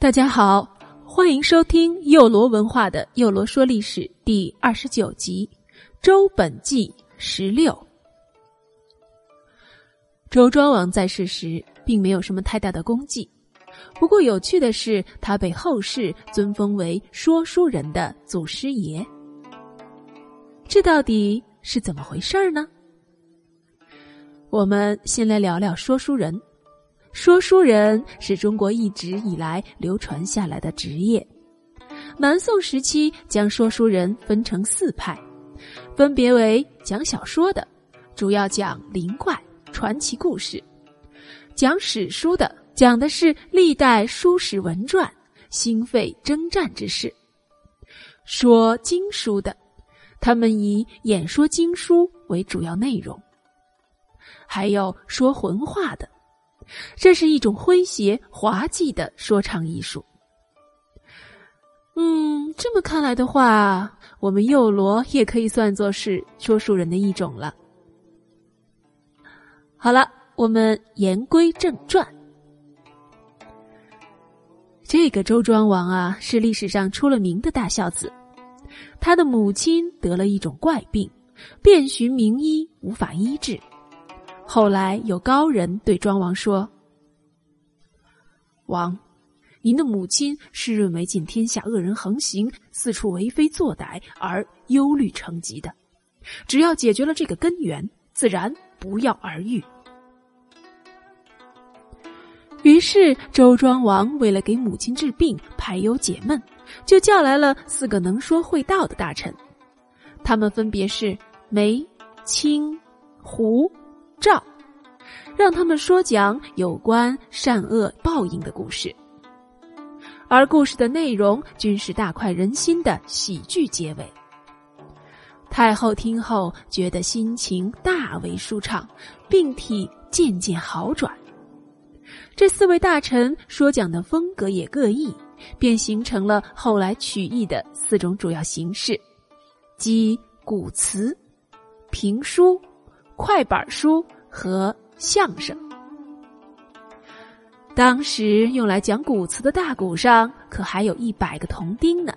大家好，欢迎收听幼罗文化的《幼罗说历史》第二十九集《周本纪十六》。周庄王在世时并没有什么太大的功绩，不过有趣的是，他被后世尊封为说书人的祖师爷。这到底是怎么回事呢？我们先来聊聊说书人。说书人是中国一直以来流传下来的职业。南宋时期将说书人分成四派，分别为讲小说的，主要讲灵怪、传奇故事；讲史书的，讲的是历代书史文传、兴废征战之事；说经书的，他们以演说经书为主要内容；还有说魂话的。这是一种诙谐滑稽的说唱艺术。嗯，这么看来的话，我们幼罗也可以算作是说书人的一种了。好了，我们言归正传。这个周庄王啊，是历史上出了名的大孝子。他的母亲得了一种怪病，遍寻名医，无法医治。后来有高人对庄王说：“王，您的母亲是认为尽天下恶人横行，四处为非作歹而忧虑成疾的。只要解决了这个根源，自然不药而愈。”于是周庄王为了给母亲治病、排忧解闷，就叫来了四个能说会道的大臣，他们分别是梅、青、胡。赵，让他们说讲有关善恶报应的故事，而故事的内容均是大快人心的喜剧结尾。太后听后觉得心情大为舒畅，病体渐渐好转。这四位大臣说讲的风格也各异，便形成了后来曲艺的四种主要形式，即古词、评书。快板书和相声。当时用来讲古词的大鼓上，可还有一百个铜钉呢。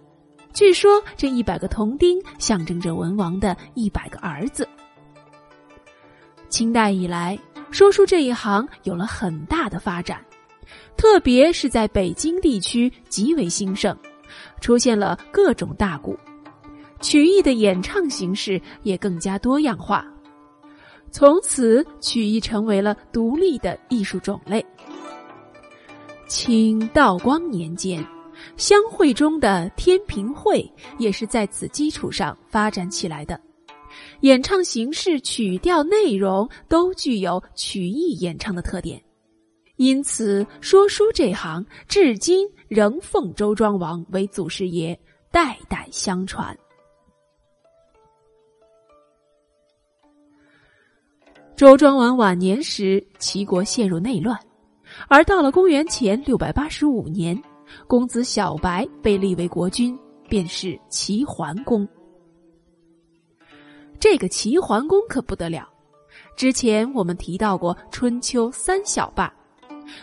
据说这一百个铜钉象征着文王的一百个儿子。清代以来，说书这一行有了很大的发展，特别是在北京地区极为兴盛，出现了各种大鼓，曲艺的演唱形式也更加多样化。从此，曲艺成为了独立的艺术种类。清道光年间，相会中的天平会也是在此基础上发展起来的，演唱形式、曲调、内容都具有曲艺演唱的特点，因此说书这行至今仍奉周庄王为祖师爷，代代相传。周庄王晚年时，齐国陷入内乱，而到了公元前六百八十五年，公子小白被立为国君，便是齐桓公。这个齐桓公可不得了，之前我们提到过春秋三小霸，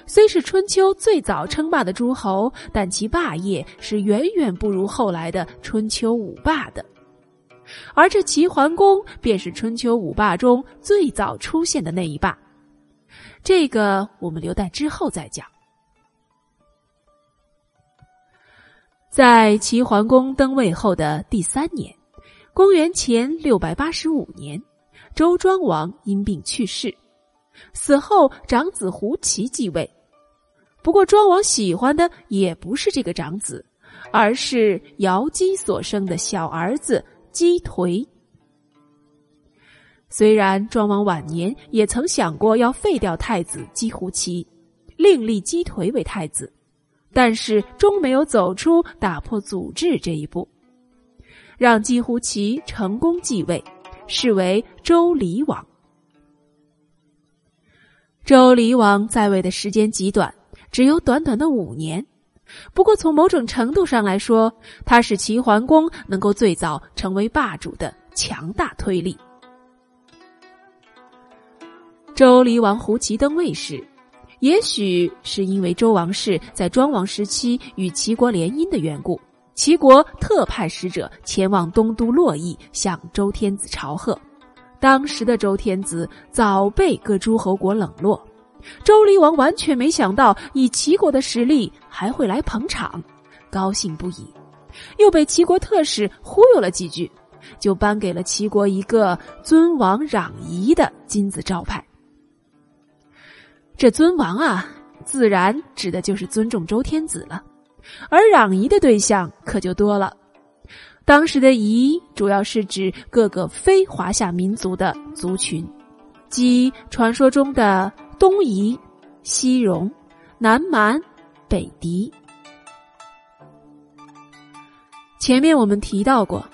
虽是春秋最早称霸的诸侯，但其霸业是远远不如后来的春秋五霸的。而这齐桓公便是春秋五霸中最早出现的那一霸，这个我们留待之后再讲。在齐桓公登位后的第三年，公元前六百八十五年，周庄王因病去世，死后长子胡齐继位。不过庄王喜欢的也不是这个长子，而是尧姬所生的小儿子。姬颓。虽然庄王晚年也曾想过要废掉太子姬胡齐，另立姬颓为太子，但是终没有走出打破祖制这一步，让姬胡齐成功继位，是为周厉王。周厉王在位的时间极短，只有短短的五年。不过，从某种程度上来说，他是齐桓公能够最早成为霸主的强大推力。周厉王胡齐登位时，也许是因为周王室在庄王时期与齐国联姻的缘故，齐国特派使者前往东都洛邑向周天子朝贺。当时的周天子早被各诸侯国冷落，周厉王完全没想到以齐国的实力还会来捧场，高兴不已，又被齐国特使忽悠了几句，就颁给了齐国一个尊王攘夷的金字招牌。这尊王啊，自然指的就是尊重周天子了，而攘夷的对象可就多了。当时的夷主要是指各个非华夏民族的族群，即传说中的东夷、西戎、南蛮、北狄。前面我们提到过，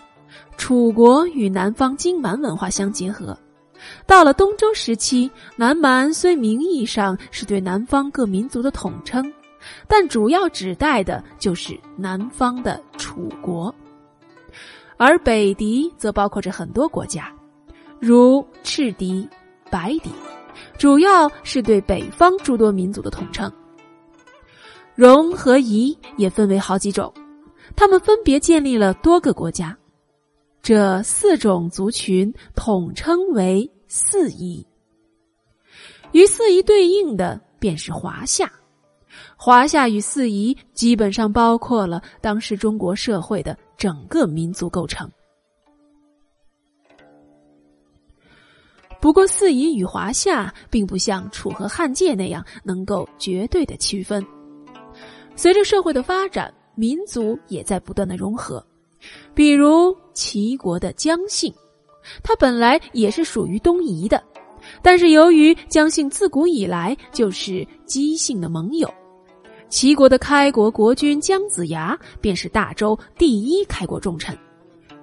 楚国与南方荆蛮文化相结合。到了东周时期，南蛮虽名义上是对南方各民族的统称，但主要指代的就是南方的楚国。而北狄则包括着很多国家，如赤狄、白狄，主要是对北方诸多民族的统称。戎和夷也分为好几种，他们分别建立了多个国家。这四种族群统称为四夷。与四夷对应的便是华夏。华夏与四夷基本上包括了当时中国社会的整个民族构成。不过，四夷与华夏并不像楚和汉界那样能够绝对的区分。随着社会的发展，民族也在不断的融合。比如齐国的姜姓，它本来也是属于东夷的，但是由于姜姓自古以来就是姬姓的盟友。齐国的开国国君姜子牙便是大周第一开国重臣，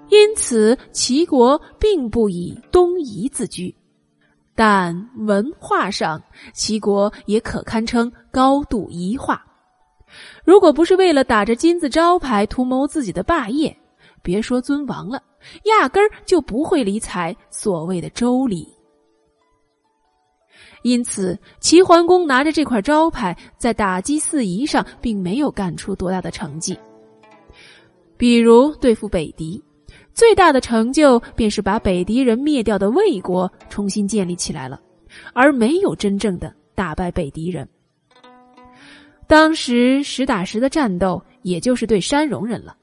因此齐国并不以东夷自居，但文化上齐国也可堪称高度夷化。如果不是为了打着金字招牌图谋自己的霸业，别说尊王了，压根儿就不会理睬所谓的周礼。因此，齐桓公拿着这块招牌，在打击四夷上并没有干出多大的成绩。比如对付北狄，最大的成就便是把北狄人灭掉的魏国重新建立起来了，而没有真正的打败北狄人。当时实打实的战斗，也就是对山戎人了。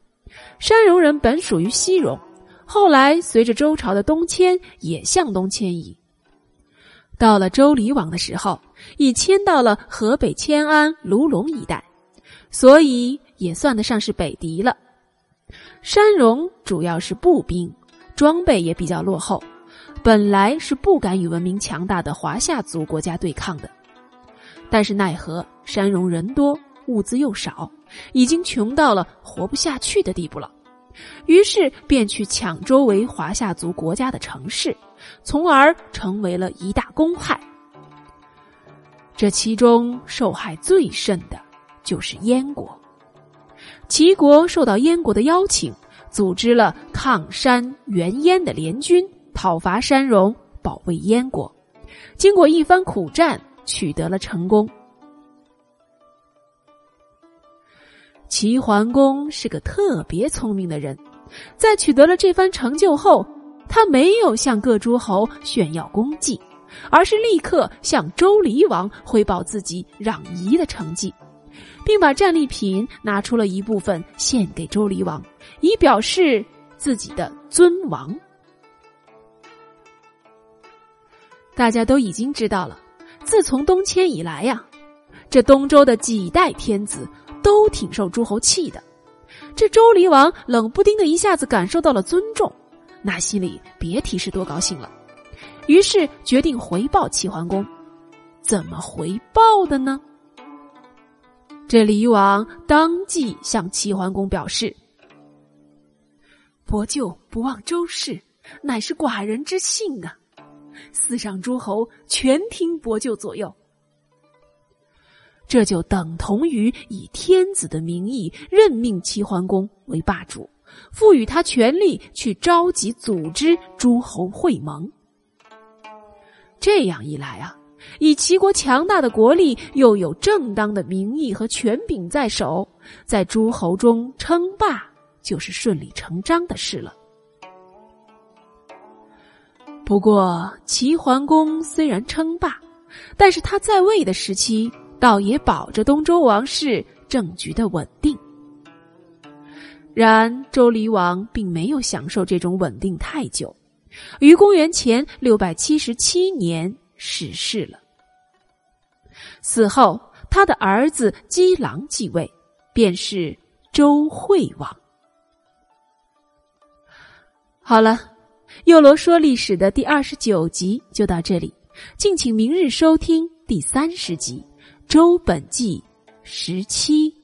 山戎人本属于西戎，后来随着周朝的东迁，也向东迁移。到了周厉王的时候，已迁到了河北迁安、卢龙一带，所以也算得上是北狄了。山戎主要是步兵，装备也比较落后，本来是不敢与文明强大的华夏族国家对抗的。但是奈何山戎人多，物资又少，已经穷到了活不下去的地步了，于是便去抢周围华夏族国家的城市。从而成为了一大公害。这其中受害最甚的就是燕国。齐国受到燕国的邀请，组织了抗山援燕的联军，讨伐山戎，保卫燕国。经过一番苦战，取得了成功。齐桓公是个特别聪明的人，在取得了这番成就后。他没有向各诸侯炫耀功绩，而是立刻向周厉王汇报自己攘夷的成绩，并把战利品拿出了一部分献给周厉王，以表示自己的尊王。大家都已经知道了，自从东迁以来呀，这东周的几代天子都挺受诸侯气的，这周厉王冷不丁的一下子感受到了尊重。那心里别提是多高兴了，于是决定回报齐桓公。怎么回报的呢？这李王当即向齐桓公表示：“伯舅不忘周氏，乃是寡人之幸啊！四上诸侯全听伯舅左右。”这就等同于以天子的名义任命齐桓公为霸主。赋予他权力去召集、组织诸侯会盟。这样一来啊，以齐国强大的国力，又有正当的名义和权柄在手，在诸侯中称霸就是顺理成章的事了。不过，齐桓公虽然称霸，但是他在位的时期，倒也保着东周王室政局的稳定。然周厉王并没有享受这种稳定太久，于公元前六百七十七年逝世了。死后，他的儿子姬狼继位，便是周惠王。好了，幼罗说历史的第二十九集就到这里，敬请明日收听第三十集《周本纪》十七。